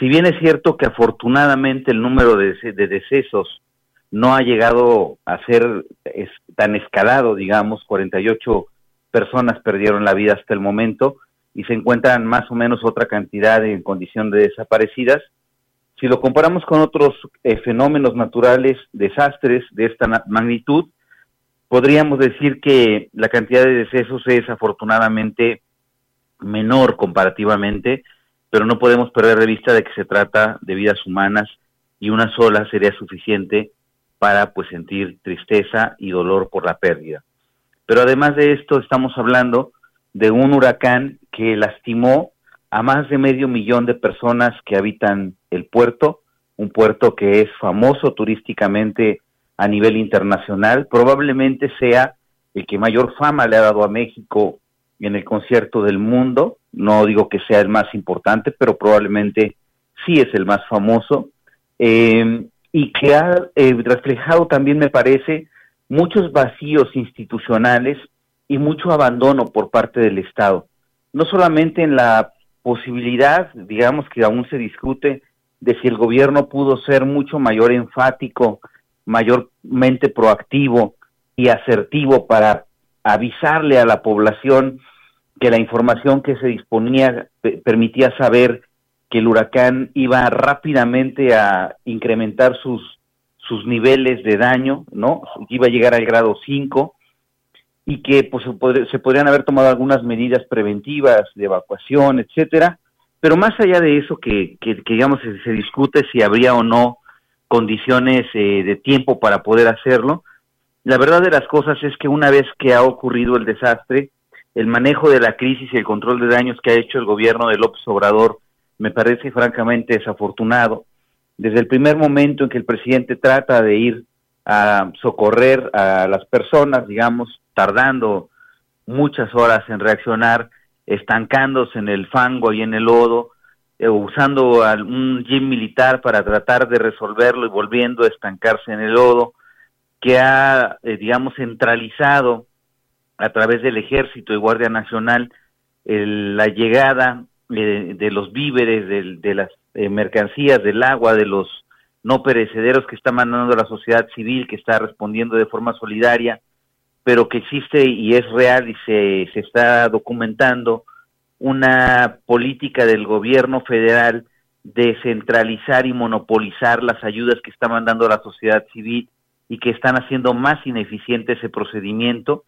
Si bien es cierto que afortunadamente el número de, decesos no ha llegado a ser tan escalado, digamos, 48 personas perdieron la vida hasta el momento y se encuentran más o menos otra cantidad en condición de desaparecidas. Si lo comparamos con otros eh, fenómenos naturales, desastres de esta magnitud, podríamos decir que la cantidad de decesos es afortunadamente menor comparativamente, pero no podemos perder de vista de que se trata de vidas humanas y una sola sería suficiente para pues sentir tristeza y dolor por la pérdida. Pero además de esto estamos hablando de un huracán que lastimó a más de medio millón de personas que habitan el puerto, un puerto que es famoso turísticamente a nivel internacional, probablemente sea el que mayor fama le ha dado a México en el concierto del mundo, no digo que sea el más importante, pero probablemente sí es el más famoso. Eh, y que ha eh, reflejado también, me parece, muchos vacíos institucionales y mucho abandono por parte del Estado. No solamente en la posibilidad, digamos que aún se discute, de si el gobierno pudo ser mucho mayor enfático, mayormente proactivo y asertivo para avisarle a la población que la información que se disponía permitía saber que el huracán iba rápidamente a incrementar sus, sus niveles de daño, ¿no? Iba a llegar al grado 5 y que pues, se, podrían haber tomado algunas medidas preventivas de evacuación, etcétera, pero más allá de eso que, que, digamos se, discute si habría o no condiciones eh, de tiempo para poder hacerlo, la verdad de las cosas es que una vez que ha ocurrido el desastre, el manejo de la crisis y el control de daños que ha hecho el gobierno de López Obrador me parece francamente desafortunado. Desde el primer momento en que el presidente trata de ir a socorrer a las personas, digamos, tardando muchas horas en reaccionar, estancándose en el fango y en el lodo, eh, usando un gym militar para tratar de resolverlo y volviendo a estancarse en el lodo, que ha, eh, digamos, centralizado a través del ejército y Guardia Nacional la llegada de, los víveres, de, las eh, mercancías, del agua, de los no perecederos que está mandando la sociedad civil, que está respondiendo de forma solidaria, pero que existe y es real y se, se está documentando una política del gobierno federal de centralizar y monopolizar las ayudas que está mandando la sociedad civil y que están haciendo más ineficiente ese procedimiento.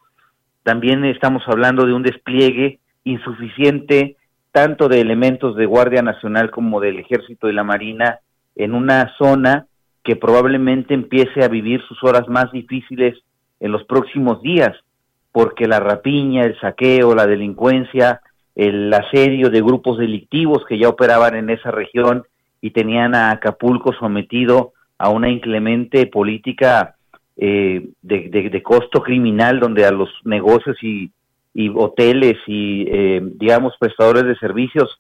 También estamos hablando de un despliegue insuficiente tanto de elementos de Guardia Nacional como del Ejército y la Marina en una zona que probablemente empiece a vivir sus horas más difíciles en los próximos días, porque la rapiña, el saqueo, la delincuencia, el asedio de grupos delictivos que ya operaban en esa región y tenían a Acapulco sometido a una inclemente política eh, de, de, costo criminal donde a los negocios y hoteles y, eh, digamos, prestadores de servicios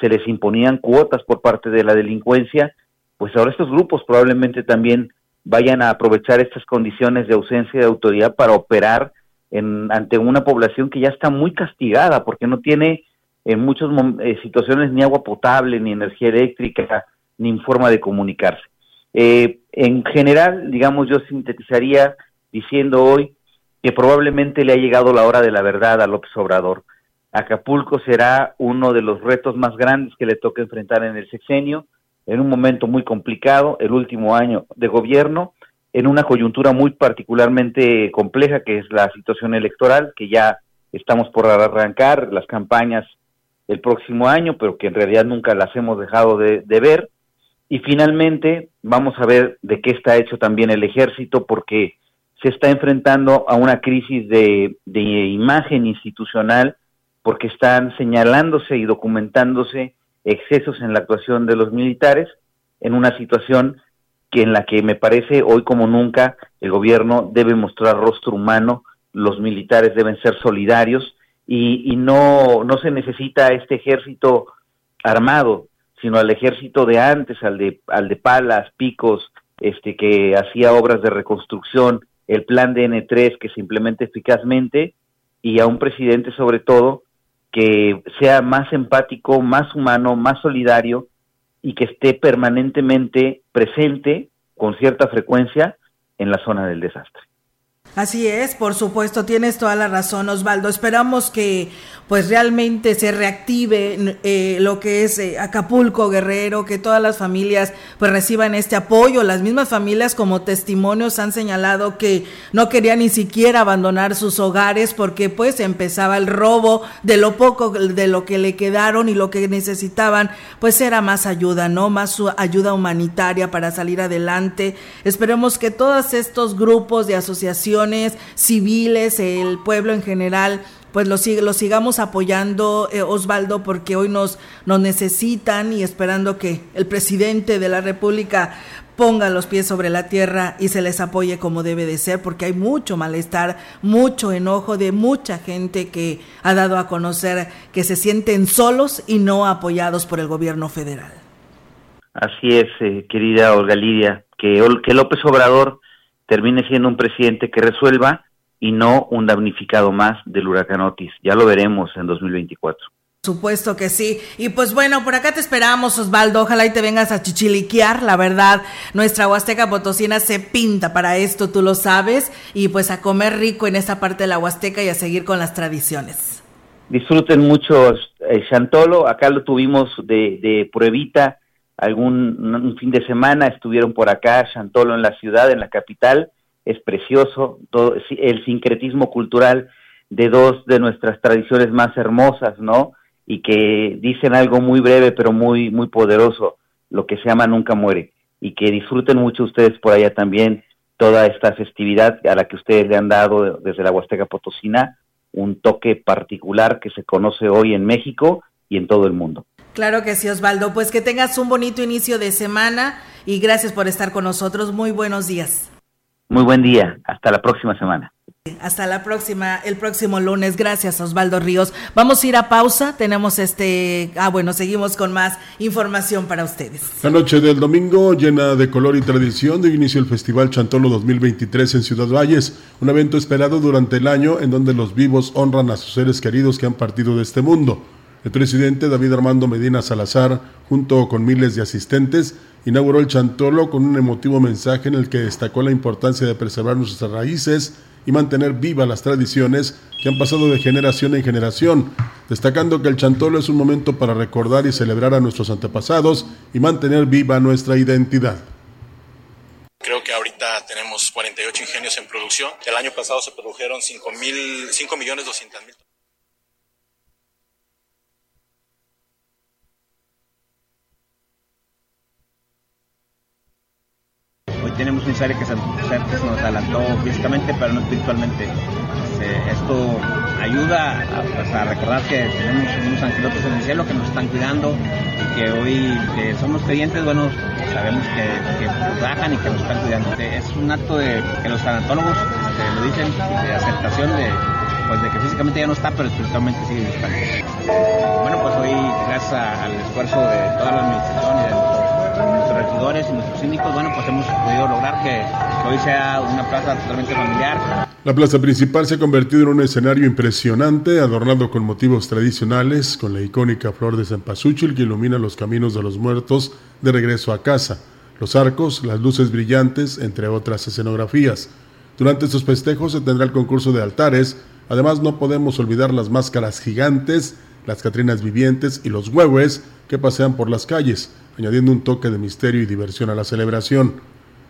se les imponían cuotas por parte de la delincuencia, pues ahora estos grupos probablemente también vayan a aprovechar estas condiciones de ausencia de autoridad para operar en, ante una población que ya está muy castigada porque no tiene en muchas eh, situaciones ni agua potable, ni energía eléctrica, ni forma de comunicarse. Eh, en general, digamos, yo sintetizaría diciendo hoy que probablemente le ha llegado la hora de la verdad a López Obrador. Acapulco será uno de los retos más grandes que le toca enfrentar en el sexenio, en un momento muy complicado, el último año de gobierno, en una coyuntura muy particularmente compleja que es la situación electoral, que ya estamos por arrancar las campañas el próximo año, pero que en realidad nunca las hemos dejado de, de ver. Y finalmente vamos a ver de qué está hecho también el ejército, porque se está enfrentando a una crisis de, imagen institucional porque están señalándose y documentándose excesos en la actuación de los militares en una situación que en la que me parece hoy como nunca el gobierno debe mostrar rostro humano, los militares deben ser solidarios y, no, no se necesita este ejército armado, sino al ejército de antes, al de, al de palas, picos, este que hacía obras de reconstrucción, el plan de N3 que se implemente eficazmente y a un presidente sobre todo que sea más empático, más humano, más solidario y que esté permanentemente presente con cierta frecuencia en la zona del desastre. Así es, por supuesto, tienes toda la razón, Osvaldo. Esperamos que pues realmente se reactive eh, lo que es eh, Acapulco Guerrero, que todas las familias pues reciban este apoyo. Las mismas familias como testimonios han señalado que no querían ni siquiera abandonar sus hogares porque pues empezaba el robo de lo poco de lo que le quedaron y lo que necesitaban pues era más ayuda, ¿no? Más ayuda humanitaria para salir adelante. Esperemos que todos estos grupos de asociaciones civiles, el pueblo en general, pues lo, lo sigamos apoyando, eh, Osvaldo, porque hoy nos, nos necesitan y esperando que el presidente de la República ponga los pies sobre la tierra y se les apoye como debe de ser, porque hay mucho malestar, mucho enojo de mucha gente que ha dado a conocer que se sienten solos y no apoyados por el gobierno federal. Así es, eh, querida Olga Lidia, que, que López Obrador termine siendo un presidente que resuelva y no un damnificado más del huracán Otis. Ya lo veremos en 2024. Supuesto que sí. Y pues bueno, por acá te esperamos, Osvaldo. Ojalá y te vengas a chichiliquear. La verdad, nuestra Huasteca Potosina se pinta para esto, tú lo sabes. Y pues a comer rico en esta parte de la Huasteca y a seguir con las tradiciones. Disfruten mucho el Chantolo. Acá lo tuvimos de, de pruebita algún un fin de semana. Estuvieron por acá, Chantolo en la ciudad, en la capital. Es precioso. Todo, el sincretismo cultural de dos de nuestras tradiciones más hermosas, ¿no? y que dicen algo muy breve pero muy muy poderoso, lo que se llama nunca muere y que disfruten mucho ustedes por allá también toda esta festividad a la que ustedes le han dado desde la Huasteca Potosina un toque particular que se conoce hoy en México y en todo el mundo. Claro que sí, Osvaldo. Pues que tengas un bonito inicio de semana y gracias por estar con nosotros. Muy buenos días. Muy buen día. Hasta la próxima semana. Hasta la próxima, el próximo lunes. Gracias, Osvaldo Ríos. Vamos a ir a pausa. Tenemos este. Ah, bueno, seguimos con más información para ustedes. La noche del domingo, llena de color y tradición, de inicio el Festival Chantolo 2023 en Ciudad Valles, un evento esperado durante el año en donde los vivos honran a sus seres queridos que han partido de este mundo. El presidente David Armando Medina Salazar, junto con miles de asistentes, inauguró el Chantolo con un emotivo mensaje en el que destacó la importancia de preservar nuestras raíces y mantener vivas las tradiciones que han pasado de generación en generación, destacando que el chantolo es un momento para recordar y celebrar a nuestros antepasados y mantener viva nuestra identidad. Creo que ahorita tenemos 48 ingenios en producción. El año pasado se produjeron 5, mil, 5 millones 200 mil tenemos un ser que se, nos adelantó físicamente, pero no espiritualmente. esto ayuda pues, a, recordar que tenemos unos angelotes en el cielo que nos están cuidando y que hoy que somos creyentes, bueno, sabemos que, nos bajan y que nos están cuidando. Es un acto de que los tanatólogos lo dicen, de aceptación de, pues de que físicamente ya no está, pero espiritualmente sigue estando. Bueno, pues hoy, gracias al esfuerzo de toda la administración y de nuestros regidores y nuestros síndicos, bueno, pues hemos podido lograr que, hoy sea una plaza totalmente familiar. La plaza principal se ha convertido en un escenario impresionante, adornado con motivos tradicionales, con la icónica flor de cempasúchil que ilumina los caminos de los muertos de regreso a casa, los arcos, las luces brillantes, entre otras escenografías. Durante estos festejos se tendrá el concurso de altares, además no podemos olvidar las máscaras gigantes, las catrinas vivientes y los huehues que pasean por las calles, añadiendo un toque de misterio y diversión a la celebración.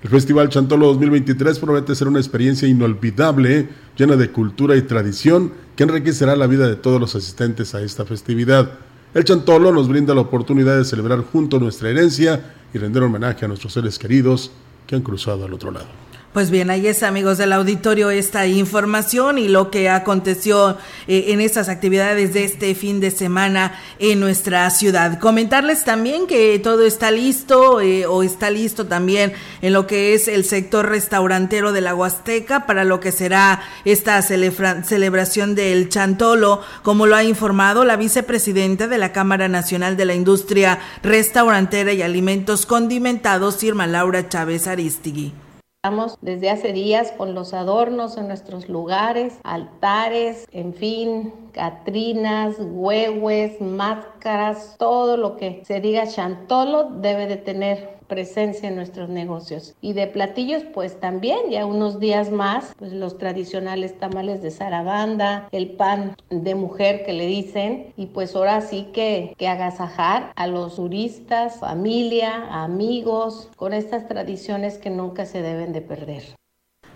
El Festival Chantolo 2023 promete ser una experiencia inolvidable, llena de cultura y tradición, que enriquecerá la vida de todos los asistentes a esta festividad. El Chantolo nos brinda la oportunidad de celebrar junto nuestra herencia y render homenaje a nuestros seres queridos que han cruzado al otro lado. Pues bien, ahí es amigos del auditorio esta información y lo que aconteció eh, en estas actividades de este fin de semana en nuestra ciudad. Comentarles también que todo está listo eh, o está listo también en lo que es el sector restaurantero de la Huasteca para lo que será esta celebración del Chantolo, como lo ha informado la vicepresidenta de la Cámara Nacional de la Industria Restaurantera y Alimentos Condimentados, Irma Laura Chávez Aristigui. Estamos desde hace días con los adornos en nuestros lugares, altares, en fin, catrinas, huehues, máscaras, todo lo que se diga chantolo debe de tener presencia en nuestros negocios. Y de platillos, pues también, ya unos días más, pues los tradicionales tamales de zarabanda, el pan de mujer que le dicen, y pues ahora sí que, que agasajar a los turistas, familia, amigos, con estas tradiciones que nunca se deben de perder.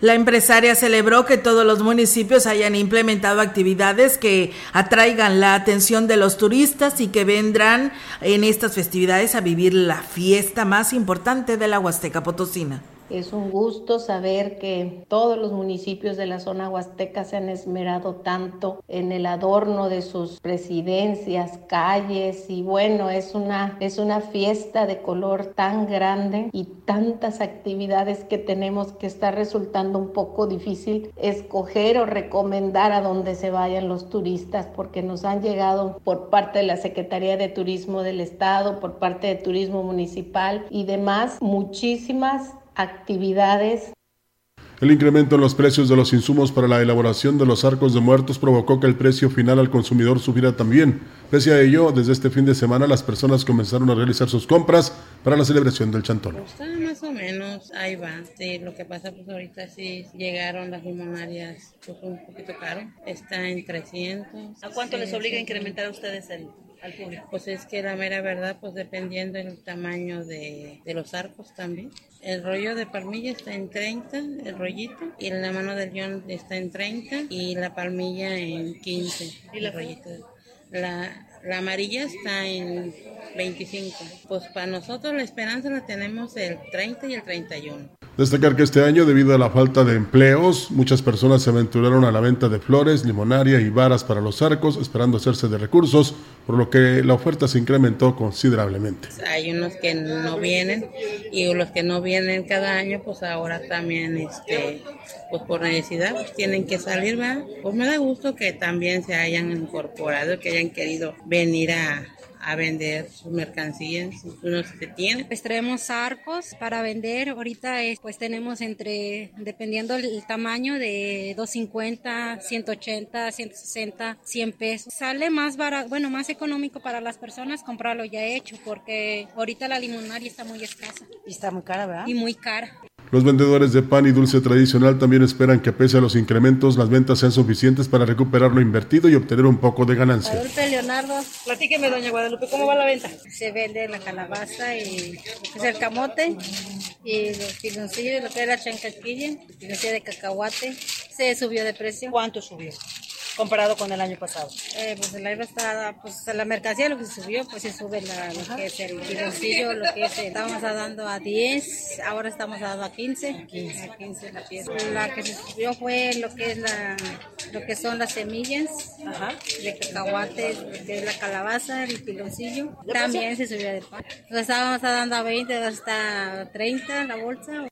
La empresaria celebró que todos los municipios hayan implementado actividades que atraigan la atención de los turistas y que vendrán en estas festividades a vivir la fiesta más importante de la Huasteca Potosina. Es un gusto saber que todos los municipios de la zona huasteca se han esmerado tanto en el adorno de sus presidencias, calles y bueno, es una, es una fiesta de color tan grande y tantas actividades que tenemos que está resultando un poco difícil escoger o recomendar a dónde se vayan los turistas porque nos han llegado por parte de la Secretaría de Turismo del Estado, por parte de Turismo Municipal y demás muchísimas actividades el incremento en los precios de los insumos para la elaboración de los arcos de muertos provocó que el precio final al consumidor subiera también. Pese a ello, desde este fin de semana las personas comenzaron a realizar sus compras para la celebración del chantón. Está más o menos, ahí va. Sí, lo que pasa pues ahorita sí llegaron las limonarias pues un poquito caro. Está en 300. ¿A cuánto les obliga a incrementar a ustedes el, al público? Pues es que la mera verdad, pues dependiendo del tamaño de, de los arcos también. El rollo de palmilla está en 30, el rollito, y la mano del guion está en 30 y la palmilla en 15. ¿Y la rollito. La, la amarilla está en 25. Pues para nosotros la esperanza la tenemos el 30 y el 31. Destacar que este año, debido a la falta de empleos, muchas personas se aventuraron a la venta de flores, limonaria y varas para los arcos, esperando hacerse de recursos, por lo que la oferta se incrementó considerablemente. Hay unos que no vienen y los que no vienen cada año, pues ahora también, este, pues por necesidad, pues tienen que salir, ¿verdad? Pues me da gusto que también se hayan incorporado, que hayan querido venir a, a vender sus mercancías, unos que tienen. Pues traemos arcos para vender. Ahorita es, pues tenemos entre, dependiendo el tamaño, de 250, 180, 160, 100 pesos. Sale más barato, bueno, más económico para las personas comprarlo ya hecho, porque ahorita la limonaria está muy escasa. Y está muy cara, ¿verdad? Y muy cara. Los vendedores de pan y dulce tradicional también esperan que pese a los incrementos las ventas sean suficientes para recuperar lo invertido y obtener un poco de ganancia. Guadalupe Leonardo, platíqueme doña Guadalupe, ¿cómo va la venta? Se vende la calabaza y es el camote y los piloncillos, lo que era chancaquilla, piloncillo de cacahuate, se subió de precio. ¿Cuánto subió? Comparado con el año pasado? Eh, pues el año pasado, pues la mercancía lo que se subió, pues se sube la, lo que es el piloncillo, lo que es, estábamos dando a 10, ahora estamos dando a 15, a 15, a 15 la pieza. La que se subió fue lo que es la, lo que son las semillas Ajá. de cacahuate, que es la calabaza, el piloncillo, también se subió de pan. Lo estábamos dando a 20 hasta 30 la bolsa.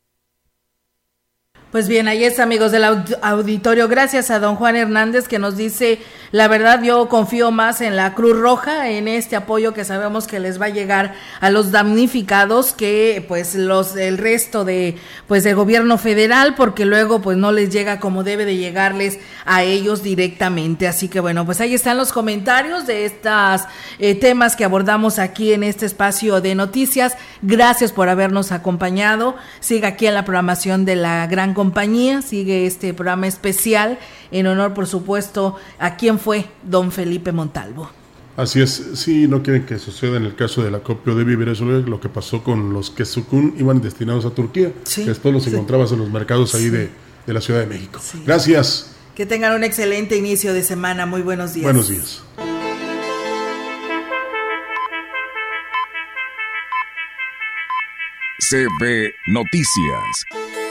Pues bien, ahí es amigos del auditorio. Gracias a don Juan Hernández que nos dice, la verdad yo confío más en la Cruz Roja, en este apoyo que sabemos que les va a llegar a los damnificados que pues los el resto de pues del gobierno federal porque luego pues no les llega como debe de llegarles a ellos directamente. Así que bueno, pues ahí están los comentarios de estos eh, temas que abordamos aquí en este espacio de noticias. Gracias por habernos acompañado. Siga aquí en la programación de la gran compañía. Sigue este programa especial en honor, por supuesto, a quien fue don Felipe Montalvo. Así es, sí, no quieren que suceda en el caso del acopio de víveres, lo que pasó con los que Sukun iban destinados a Turquía, Sí, que después los sí. encontrabas en los mercados ahí Sí. de, de la Ciudad de México. Gracias, Que tengan un excelente inicio de semana. Muy buenos días. buenos días. CB Noticias,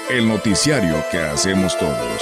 el noticiario que hacemos todos.